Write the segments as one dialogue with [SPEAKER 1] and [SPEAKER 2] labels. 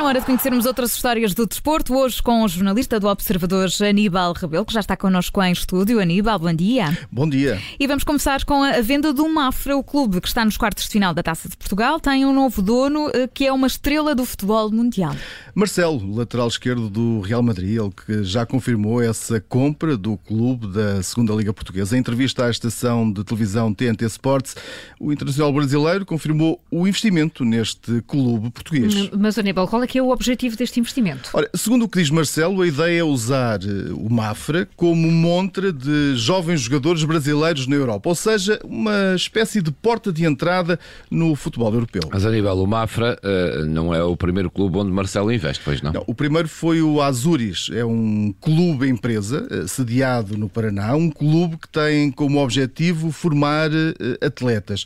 [SPEAKER 1] na hora de conhecermos outras histórias do desporto, hoje com o jornalista do Observador Aníbal Rebelo, que já está connosco em estúdio. Aníbal, bom dia.
[SPEAKER 2] Bom dia.
[SPEAKER 1] E vamos começar com a venda do Mafra, o clube que está nos quartos de final da Taça de Portugal, tem um novo dono eh, que é uma estrela do futebol mundial.
[SPEAKER 2] Marcelo, lateral esquerdo do Real Madrid, ele que já confirmou essa compra do clube da Segunda Liga Portuguesa. Em entrevista à estação de televisão TNT Sports, o internacional brasileiro confirmou o investimento neste clube português.
[SPEAKER 1] Mas, Aníbal, qual é que é o objetivo deste investimento?
[SPEAKER 2] Ora, segundo o que diz Marcelo, a ideia é usar eh, o Mafra como montra de jovens jogadores brasileiros na Europa, ou seja, uma espécie de porta de entrada no futebol europeu.
[SPEAKER 3] Mas Aníbal, o Mafra uh, não é o primeiro clube onde Marcelo investe, pois não? não?
[SPEAKER 2] O primeiro foi o Azuris, é um clube empresa uh, sediado no Paraná, um clube que tem como objetivo formar uh, atletas.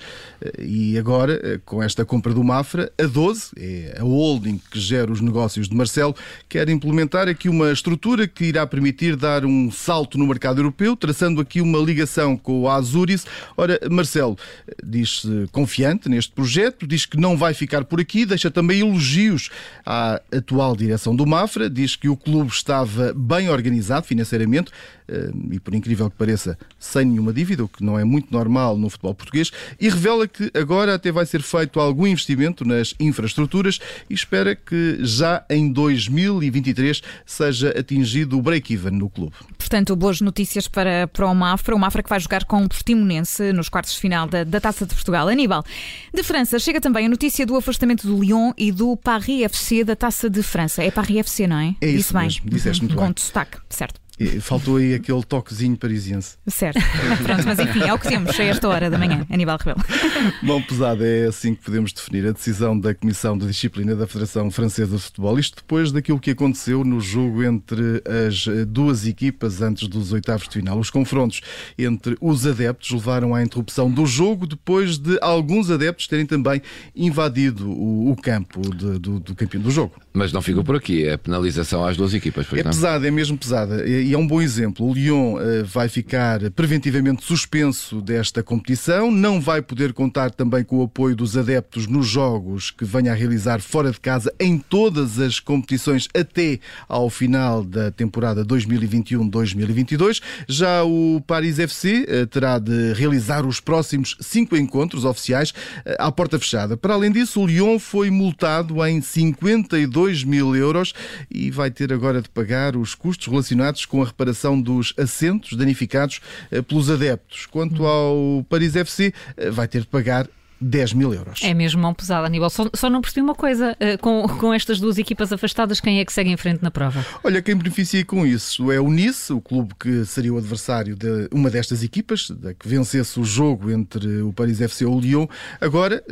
[SPEAKER 2] e agora, com esta compra do Mafra, a 12, é a holding que gera os negócios de Marcelo, quer implementar aqui uma estrutura que irá permitir dar um salto no mercado europeu, traçando aqui uma ligação com o Azuris. Ora, Marcelo diz-se confiante neste projeto, diz que não vai ficar por aqui, deixa também elogios à atual direção do Mafra, diz que o clube estava bem organizado financeiramente eh, e, por incrível que pareça, sem nenhuma dívida, o que não é muito normal no futebol português, e revela que agora até vai ser feito algum investimento nas infraestruturas e espera que já em 2023 seja atingido o break-even no clube.
[SPEAKER 1] Portanto, boas notícias para, para o Mafra, o Mafra que vai jogar com o Portimonense nos quartos de final da, da Taça de Portugal. Aníbal, de França chega também a notícia do afastamento do Lyon e do Paris FC da Taça de França. É Paris FC, não é?
[SPEAKER 2] É isso mesmo, bem. disseste muito
[SPEAKER 1] com
[SPEAKER 2] bem.
[SPEAKER 1] Com destaque, certo.
[SPEAKER 2] Faltou aí aquele toquezinho parisiense.
[SPEAKER 1] Certo. Pronto, mas enfim, é o que temos a esta hora da manhã, Aníbal Rebelo.
[SPEAKER 2] Mão pesada é assim que podemos definir a decisão da Comissão de Disciplina da Federação Francesa de Futebol. Isto depois daquilo que aconteceu no jogo entre as duas equipas antes dos oitavos de final. Os confrontos entre os adeptos levaram à interrupção do jogo depois de alguns adeptos terem também invadido o, o campo de, do, do campeão do jogo.
[SPEAKER 3] Mas não ficou por aqui, é penalização às duas equipas.
[SPEAKER 2] É pesada, é mesmo pesada. E é um bom exemplo. O Lyon eh, vai ficar preventivamente suspenso desta competição, não vai poder contar também com o apoio dos adeptos nos jogos que venha a realizar fora de casa em todas as competições até ao final da temporada 2021-2022. Já o Paris FC eh, terá de realizar os próximos cinco encontros oficiais eh, à porta fechada. Para além disso, o Lyon foi multado em 52 2 mil euros e vai ter agora de pagar os custos relacionados com a reparação dos assentos danificados eh, pelos adeptos. Quanto ao Paris FC, eh, vai ter de pagar 10 mil euros.
[SPEAKER 1] É mesmo mão pesada, Aníbal. Só, só não percebi uma coisa: uh, com, com estas duas equipas afastadas, quem é que segue em frente na prova?
[SPEAKER 2] Olha, quem beneficia com isso é o Nice, o clube que seria o adversário de uma destas equipas, da que vencesse o jogo entre o Paris FC e o Lyon. Agora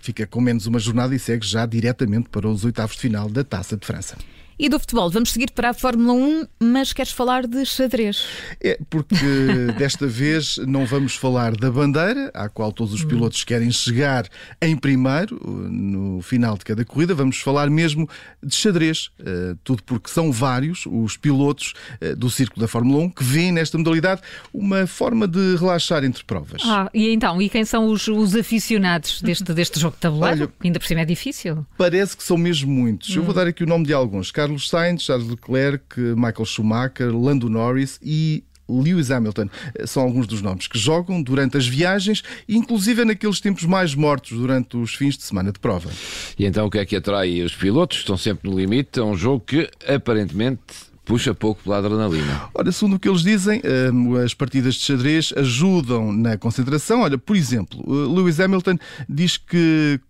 [SPEAKER 2] fica com menos uma jornada e segue já diretamente para os oitavos de final da Taça de França.
[SPEAKER 1] E do futebol, vamos seguir para a Fórmula 1, mas queres falar de xadrez?
[SPEAKER 2] É, porque desta vez não vamos falar da bandeira, à qual todos os hum. pilotos querem chegar em primeiro, no final de cada corrida, vamos falar mesmo de xadrez. Uh, tudo porque são vários os pilotos uh, do Círculo da Fórmula 1 que veem nesta modalidade uma forma de relaxar entre provas.
[SPEAKER 1] Ah, e então, e quem são os, os aficionados deste, deste jogo de tabuleiro? Olha, Ainda por cima é difícil.
[SPEAKER 2] Parece que são mesmo muitos. Hum. Eu vou hum. dar aqui o nome de alguns. Carlos Carlos Sainz, Charles Leclerc, Michael Schumacher, Lando Norris e Lewis Hamilton. São alguns dos nomes que jogam durante as viagens, inclusive naqueles tempos mais mortos durante os fins de semana de prova.
[SPEAKER 3] E então o que é que atrai os pilotos? Estão sempre no limite. É um jogo que aparentemente puxa pouco pela adrenalina.
[SPEAKER 2] Ora, segundo o que eles dizem, eh, as partidas de xadrez ajudam na concentração. Olha, por exemplo, eh, Lewis Hamilton diz que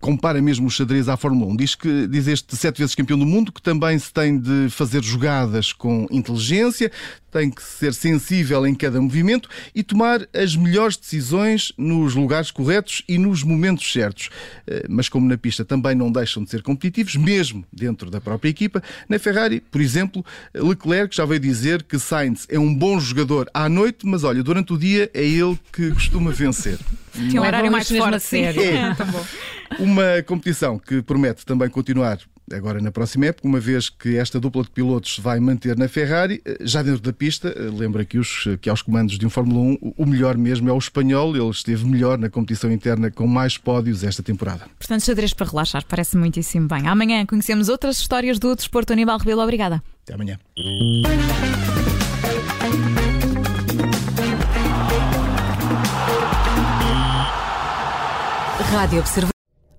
[SPEAKER 2] compara mesmo o xadrez à Fórmula 1. Diz que diz este sete vezes campeão do mundo que também se tem de fazer jogadas com inteligência, tem que ser sensível em cada movimento e tomar as melhores decisões nos lugares corretos e nos momentos certos. Eh, mas como na pista também não deixam de ser competitivos, mesmo dentro da própria equipa, na Ferrari, por exemplo, Leclerc já veio dizer que Sainz é um bom jogador à noite, mas olha, durante o dia é ele que costuma vencer.
[SPEAKER 1] Tem um horário mais forte, sério. É.
[SPEAKER 2] Uma competição que promete também continuar agora na próxima época, uma vez que esta dupla de pilotos vai manter na Ferrari, eh, já dentro da pista, eh, lembra que, os, que aos comandos de um Fórmula 1, o melhor mesmo é o espanhol, ele esteve melhor na competição interna com mais pódios esta temporada.
[SPEAKER 1] Portanto, xadrez para relaxar, parece muitíssimo bem. Amanhã conhecemos outras histórias do desporto Aníbal Rebelo. Obrigada.
[SPEAKER 2] Até amanhã.
[SPEAKER 4] Rádio Observador.